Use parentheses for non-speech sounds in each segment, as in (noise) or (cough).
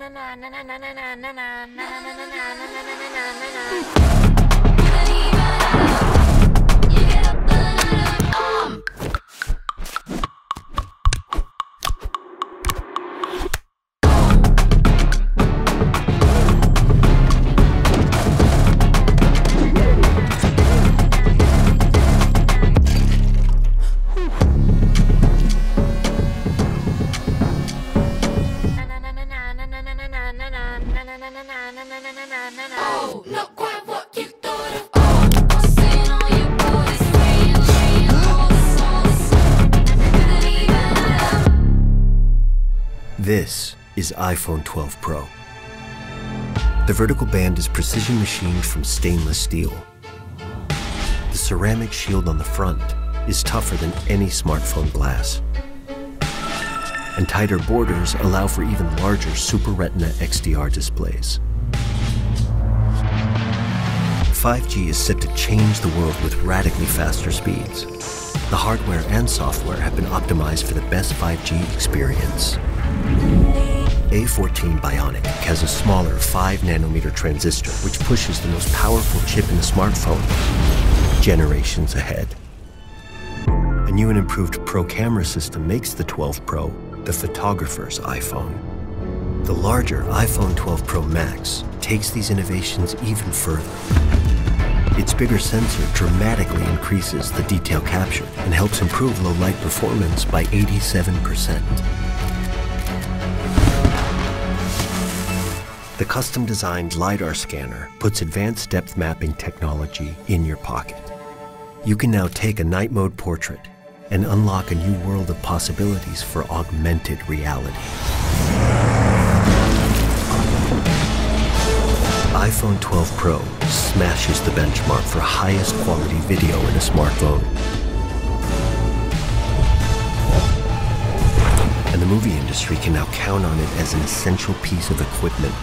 นานานานานานานานานานานานานานานา iPhone 12 Pro. The vertical band is precision machined from stainless steel. The ceramic shield on the front is tougher than any smartphone glass. And tighter borders allow for even larger Super Retina XDR displays. 5G is set to change the world with radically faster speeds. The hardware and software have been optimized for the best 5G experience. A14 Bionic has a smaller 5 nanometer transistor which pushes the most powerful chip in the smartphone generations ahead. A new and improved Pro camera system makes the 12 Pro the photographer's iPhone. The larger iPhone 12 Pro Max takes these innovations even further. Its bigger sensor dramatically increases the detail captured and helps improve low light performance by 87%. The custom designed LiDAR scanner puts advanced depth mapping technology in your pocket. You can now take a night mode portrait and unlock a new world of possibilities for augmented reality. iPhone 12 Pro smashes the benchmark for highest quality video in a smartphone. And the movie industry can now count on it as an essential piece of equipment.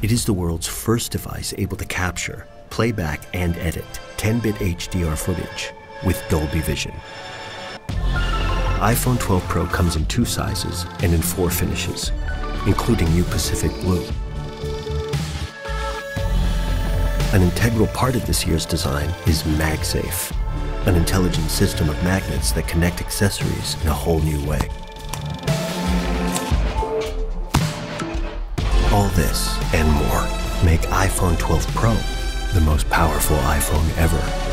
It is the world's first device able to capture, playback, and edit 10 bit HDR footage with Dolby Vision. iPhone 12 Pro comes in two sizes and in four finishes, including new Pacific Blue. An integral part of this year's design is MagSafe, an intelligent system of magnets that connect accessories in a whole new way. All this and more make iPhone 12 Pro the most powerful iPhone ever.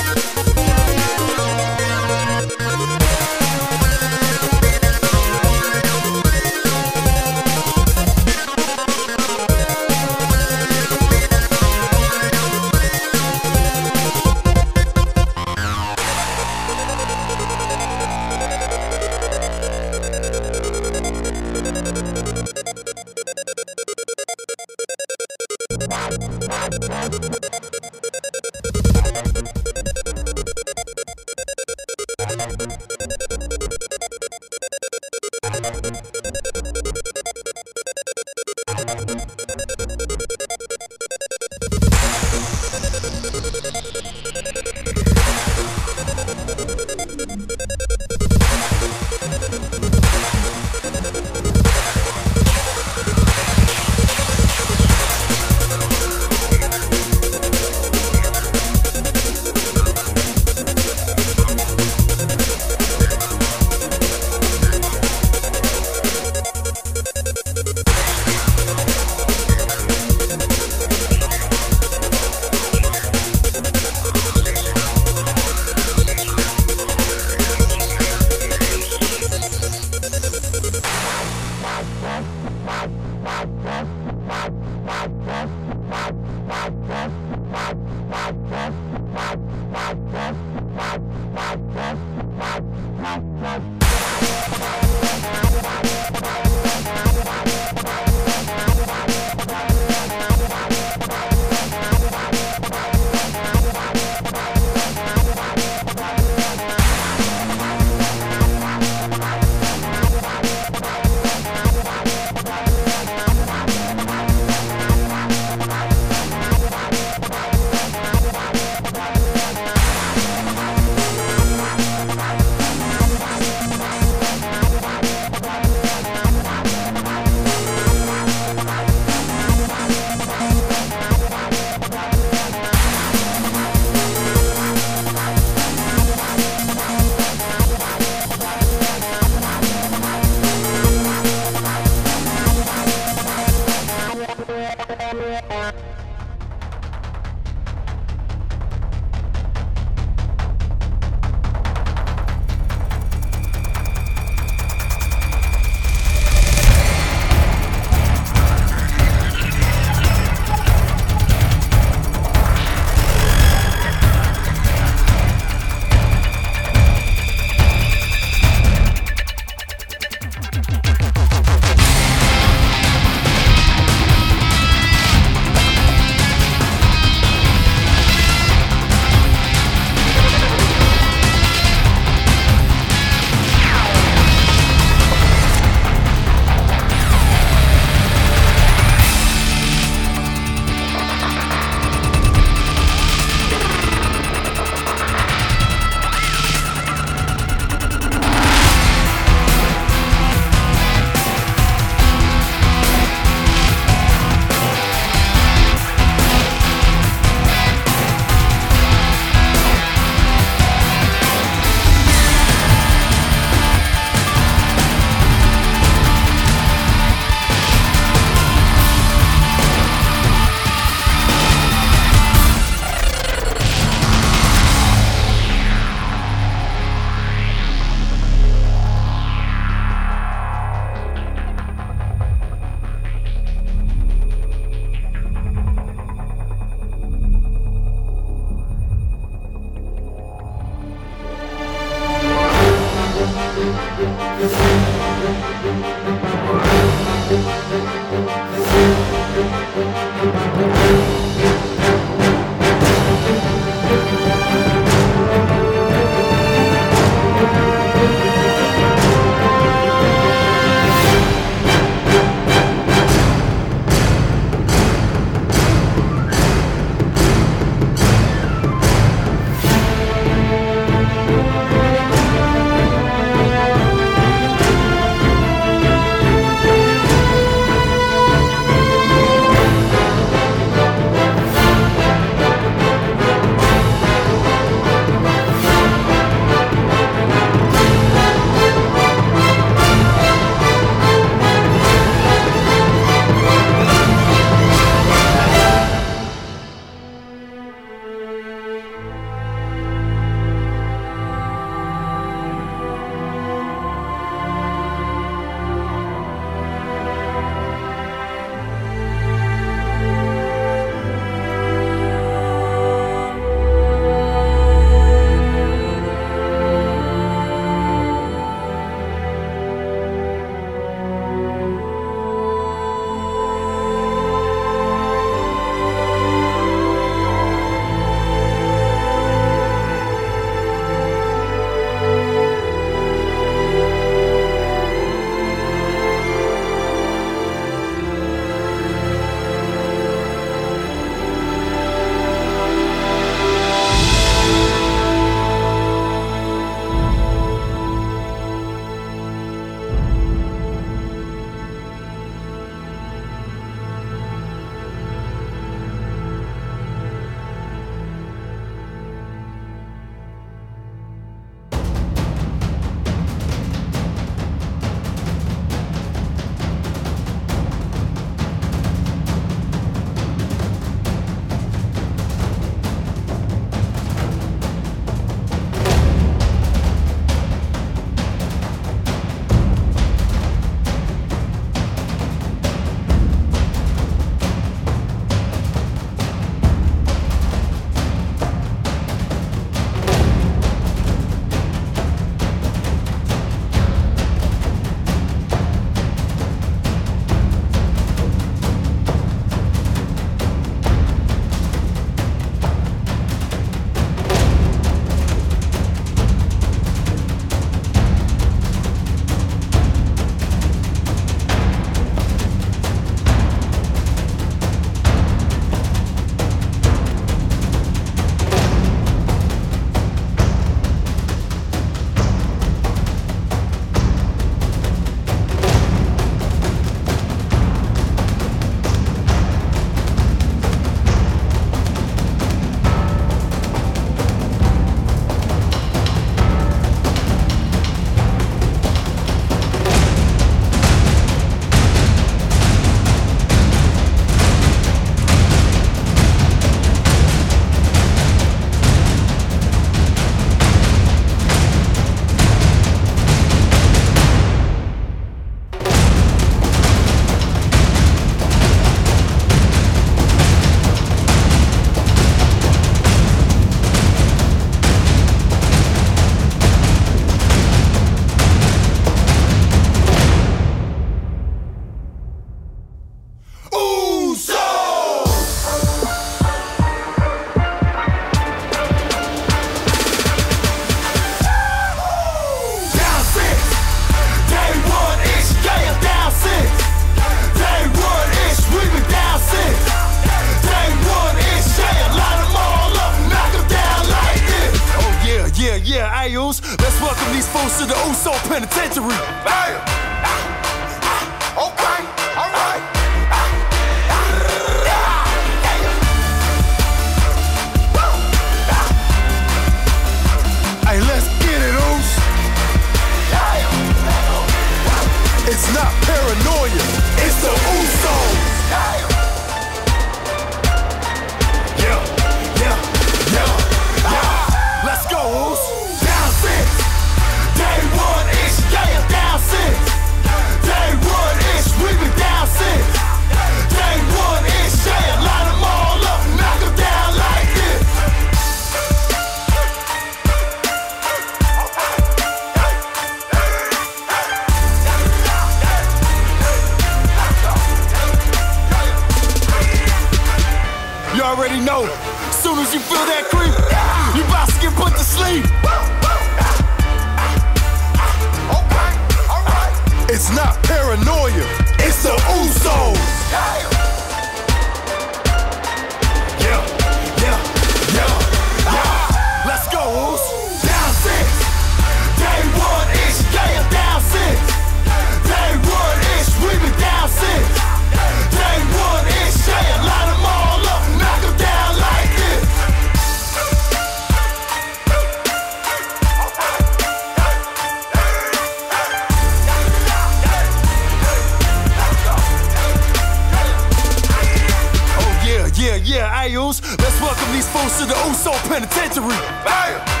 Let's welcome these folks to the oh Uso Penitentiary.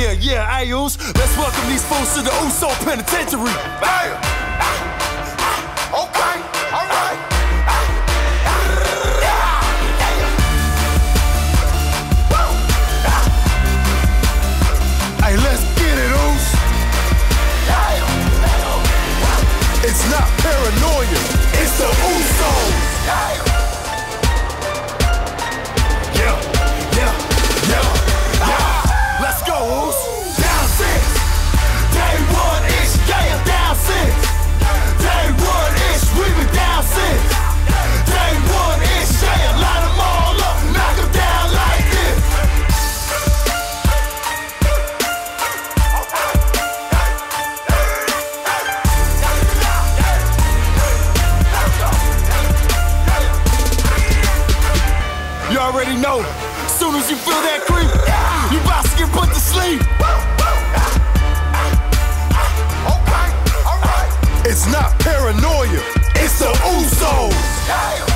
yeah, yeah, I use. Let's welcome these fools to the Uso Penitentiary. Ah, ah, okay, alright. Hey, let's get it, It's not paranoia, it's the Usos. know. Soon as you feel that creep, you about to get put to sleep. It's not paranoia, it's the Usos.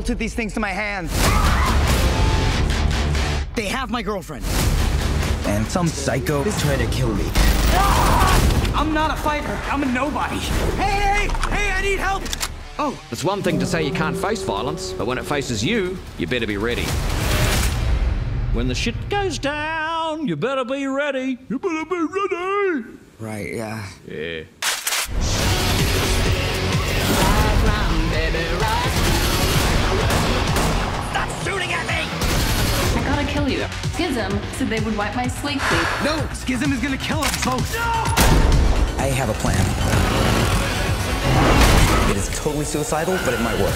Bolted these things to my hands. They have my girlfriend. And some psycho is trying to kill me. Ah! I'm not a fighter. I'm a nobody. Hey, hey, hey, I need help. Oh, It's one thing to say you can't face violence, but when it faces you, you better be ready. When the shit goes down, you better be ready. You better be ready. right, yeah. Yeah. Kill you. Skizm said they would wipe my slate clean. No, Skizm is gonna kill us both. I have a plan. It is totally suicidal, but it might work.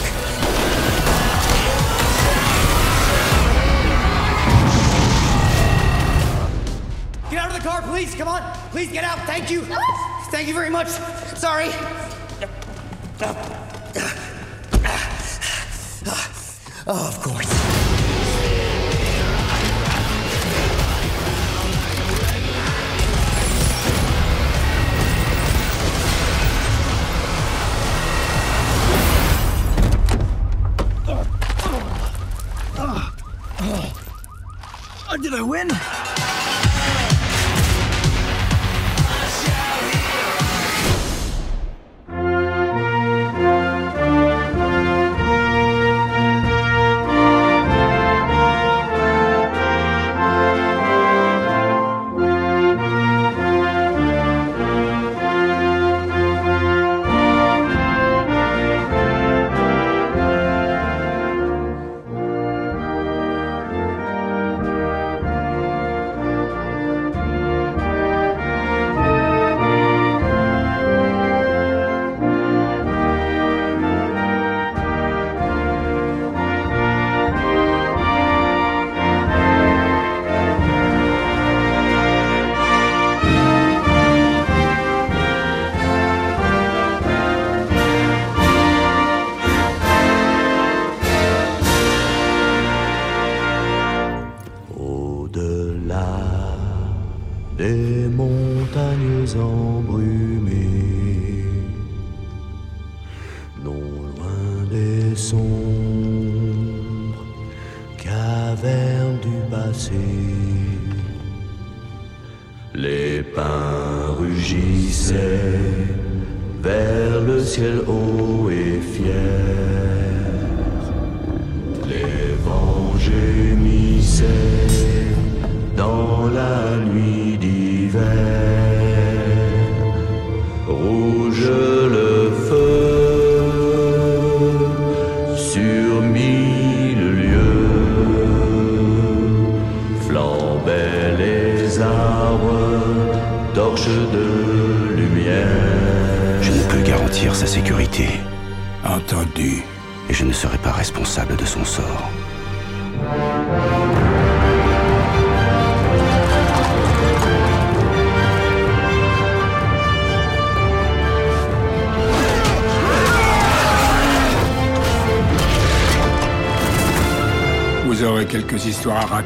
Get out of the car, please. Come on. Please get out. Thank you. Thank you very much. Sorry. Oh, of course. I win?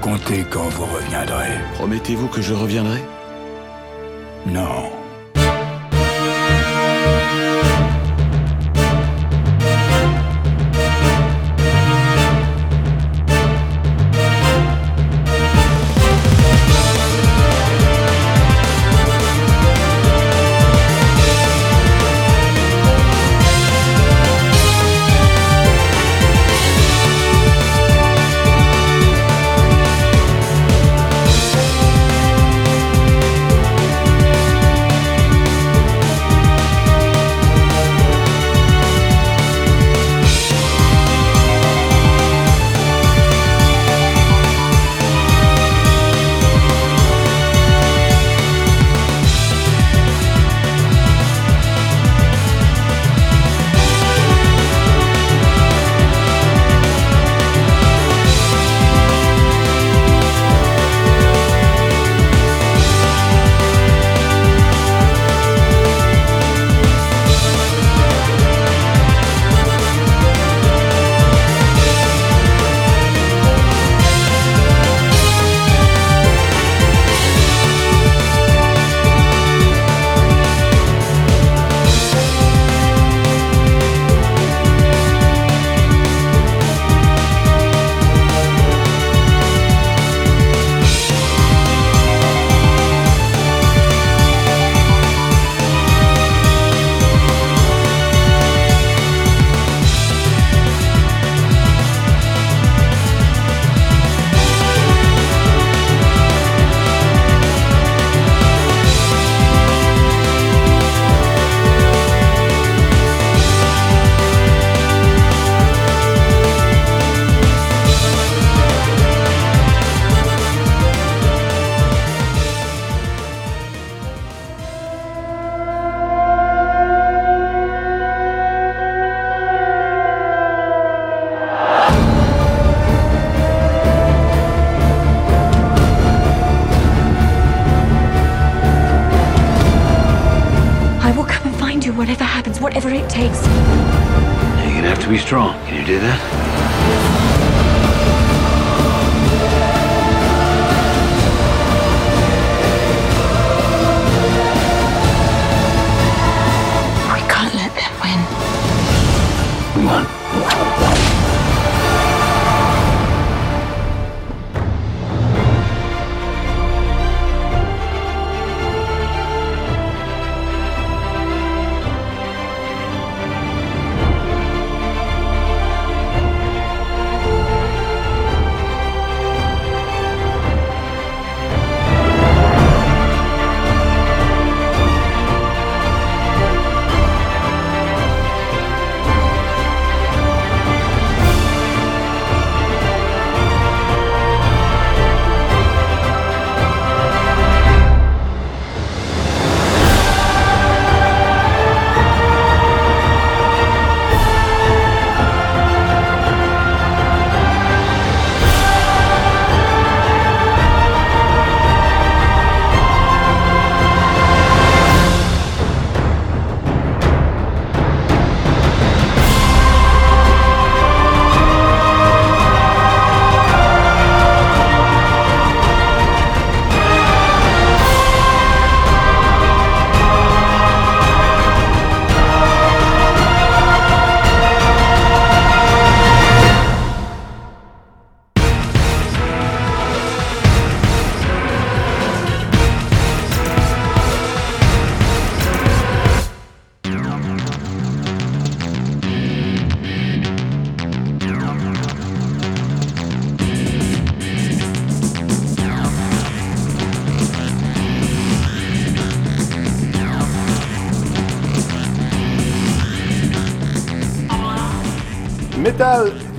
Raconter quand vous reviendrez. Promettez-vous que je reviendrai? Non.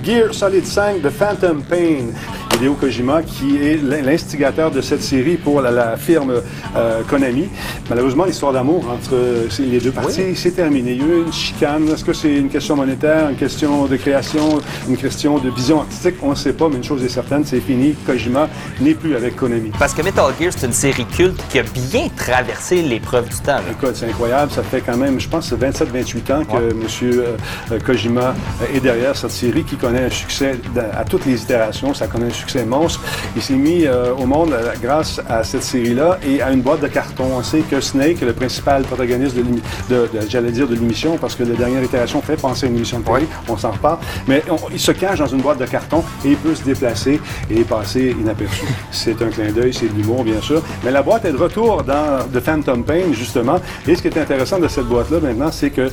Gear Solid 5 de Phantom Pain. Hideo Kojima, qui est l'instigateur de cette série pour la, firme euh, Konami. Malheureusement, l'histoire d'amour entre euh, les deux parties s'est terminée. Il y a eu une chicane. Est-ce que c'est une question monétaire, une question de création, une question de vision artistique? On ne sait pas, mais une chose est certaine, c'est fini. Kojima n'est plus avec Konami. Parce que Metal Gear, c'est une série culte qui a bien traversé l'épreuve du temps. Écoute, c'est incroyable. Ça fait quand même, je pense, 27-28 ans que M. euh, Kojima est derrière cette série qui connaît un succès à toutes les itérations. Ça connaît un succès monstre. Il s'est mis euh, au monde euh, grâce à cette série-là et à une boîte de carton. On sait que Snake, le principal protagoniste de, l'émi- de- de- j'allais dire de l'émission, parce que la dernière itération fait penser à une émission de télé, on s'en reparle, mais on- il se cache dans une boîte de carton et il peut se déplacer et passer inaperçu. (laughs) C'est un clin d'œil, c'est de l'humour, bien sûr. Mais la boîte est de retour dans The Phantom Pain, justement. Et ce qui est intéressant de cette boîte-là maintenant, c'est que euh,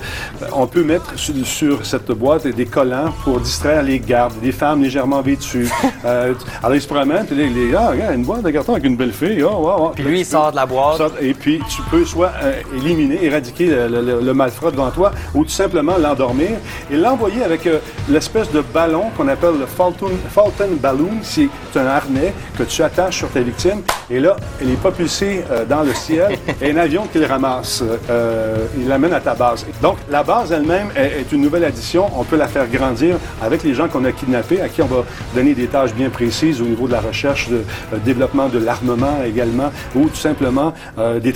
on peut mettre sur, sur cette boîte des collants pour distraire les gardes, des femmes légèrement vêtues. (laughs) Euh, alors, ils se promènent, les, les gars, regarde, une boîte de carton avec une belle fille. Oh, wow. Puis lui, il sort de la boîte. Sort- Et puis, tu peux soit euh, éliminer, éradiquer le, le- malfrat devant toi, ou tout simplement l'endormir et l'envoyer avec euh, l'espèce de ballon qu'on appelle le Fulton, Fulton Balloon. C'est un harnais que tu attaches sur ta victime. Et là, elle est propulsée euh, dans le ciel (laughs) et un avion qui le ramasse. euh, il l'amène à ta base. Donc, la base elle-même est, est une nouvelle addition. On peut la faire grandir avec les gens qu'on a kidnappés, à qui on va donner des tâches bien précises au niveau de la recherche, de développement de l'armement également, ou tout simplement des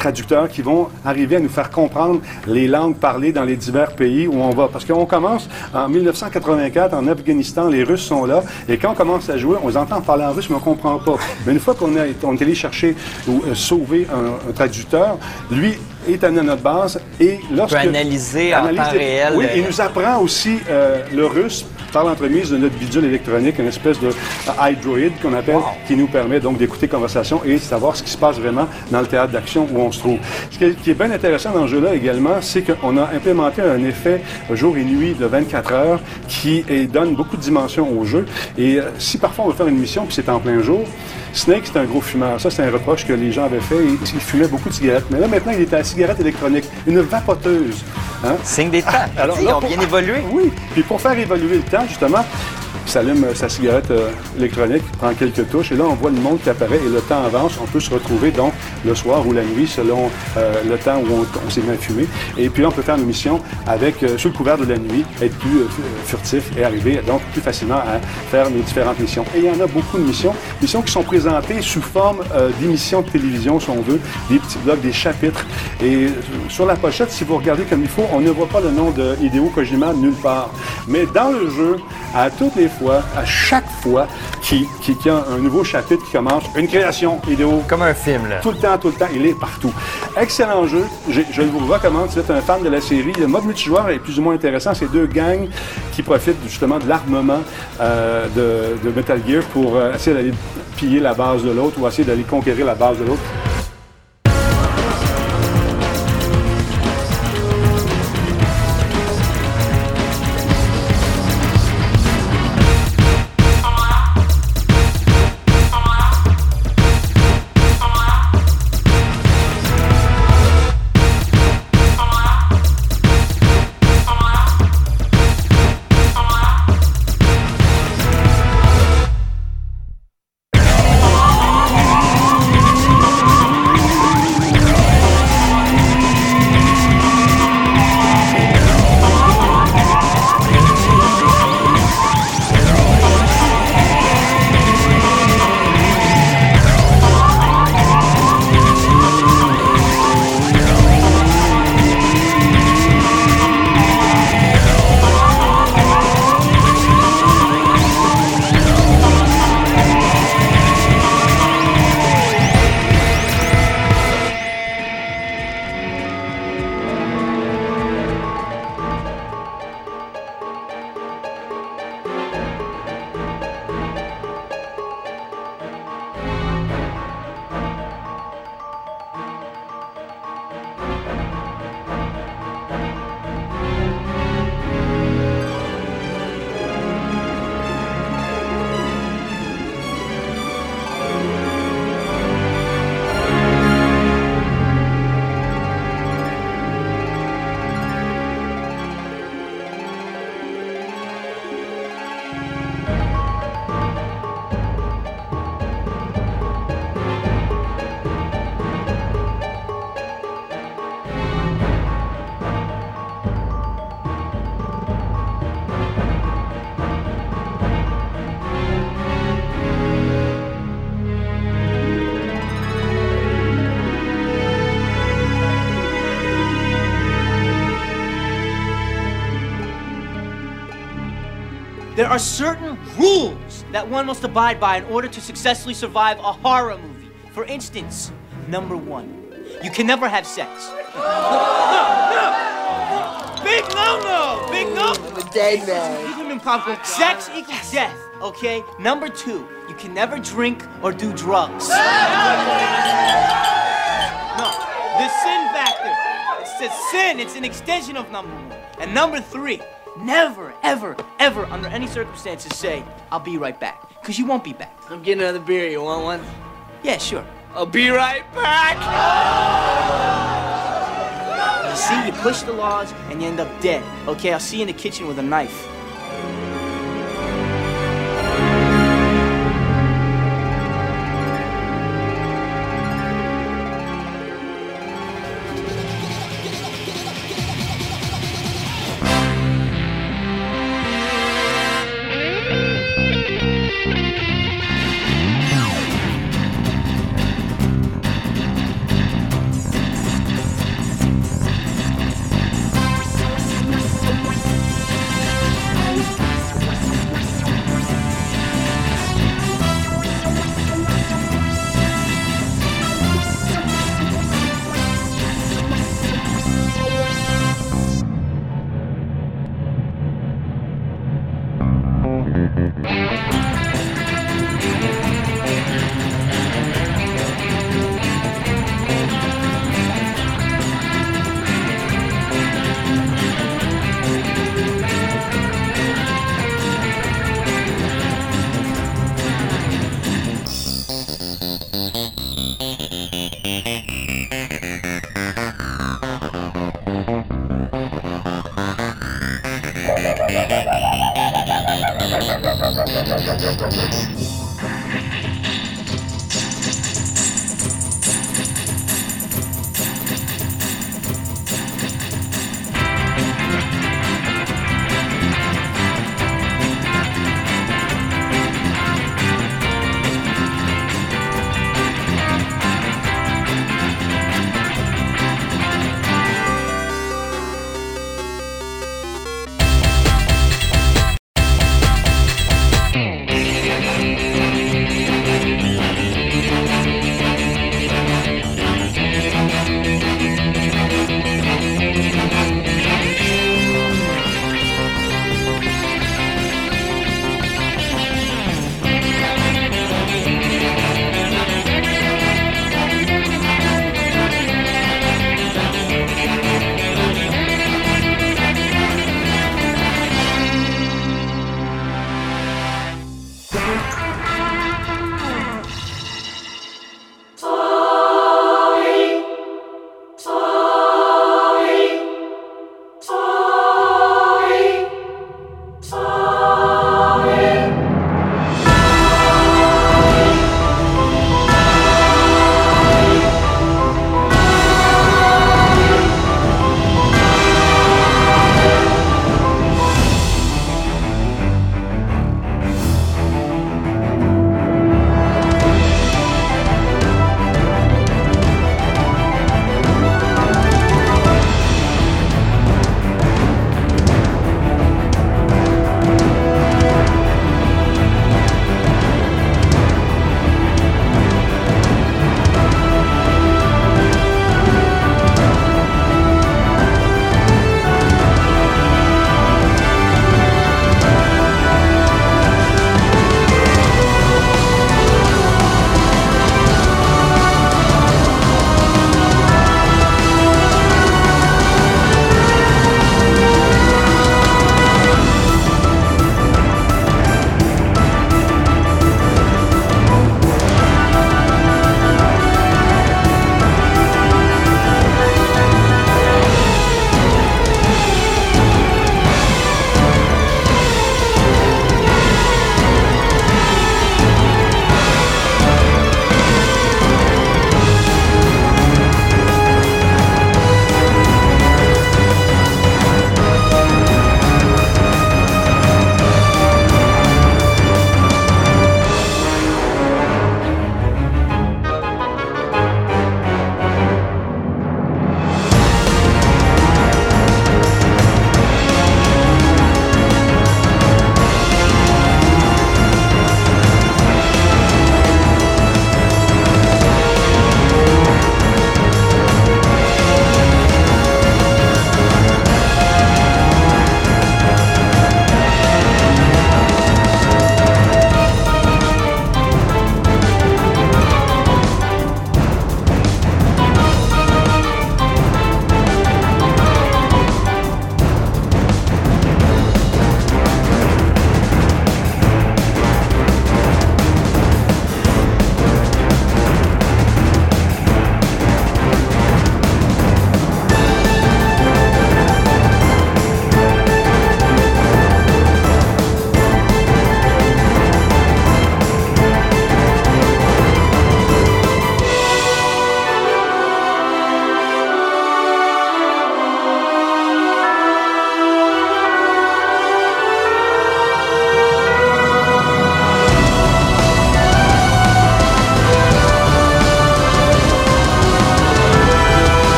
qui vont arriver à nous faire comprendre les langues parlées dans les divers pays où on va. Parce qu'on commence en 1984 en Afghanistan, les Russes sont là, et quand on commence à jouer, on les entend parler en russe, mais on comprend pas. Mais une fois qu'on est allé chercher ou euh, sauver un traducteur, lui est amené à notre base et lorsque... peut analyser en temps réel, Oui, euh, il nous apprend aussi euh, le russe par l'entremise de notre bidule électronique, une espèce de euh, iDroid qu'on appelle, qui nous permet donc d'écouter conversation et de savoir ce qui se passe vraiment dans le théâtre d'action où on se trouve. Ce qui est, bien intéressant dans ce jeu-là également, c'est qu'on a implémenté un effet jour et nuit de 24 heures qui donne beaucoup de dimensions au jeu. Et euh, si parfois on veut faire une mission puis c'est en plein jour, Snake, c'est un gros fumeur. Ça, c'est un reproche que les gens avaient fait. Il, fumait beaucoup de cigarettes. Mais là, maintenant, il est la cigarette électronique, une vapoteuse. Hein? Signe des temps. Alors Ils là, ont pour- bien évolué. Oui. Puis pour faire évoluer le temps, justement, s'allume euh, sa cigarette euh, électronique, prend quelques touches, et là, on voit le monde qui apparaît, et le temps avance. On peut se retrouver, donc, le soir ou la nuit, selon euh, le temps où on, on s'est à fumer. Et puis, on peut faire une mission avec, sous le couvert de la nuit, être plus furtif et arriver, donc, plus facilement à faire nos différentes missions. Et il y en a beaucoup de missions, missions qui sont présentées sous forme d'émissions de télévision, si on veut, des petits blocs, des chapitres. Et sur la pochette, si vous regardez comme il faut, on ne voit pas le nom de Hideo Kojima nulle part. Mais dans le jeu, à toutes les fois, à chaque fois qu'il qu'il y a un nouveau chapitre qui commence, une création Hideo. Comme un film, là. Tout le temps, tout le temps, il est partout. Excellent jeu. Je, je vous le recommande si vous êtes un fan de la série. Le mode multijoueur est plus ou moins intéressant. C'est deux gangs qui profitent justement de l'armement euh, de, de Metal Gear pour euh, essayer d'aller piller la base de l'autre ou essayer d'aller conquérir la base de l'autre. Are certain rules that one must abide by in order to successfully survive a horror movie. For instance, number one, you can never have sex. (laughs) Big no-no! Big no! I'm a dead man. Sex equals death, okay? Number two, you can never drink or do drugs. (laughs) No, the sin factor. It's a sin. It's an extension of number one. And number three, never, ever, ever, under any circumstances, say, I'll be right back. Because you won't be back. I'm getting another beer. You want one? Yeah, sure. I'll be right back. You see, you push the laws and you end up dead. Okay, I'll see you in the kitchen with a knife.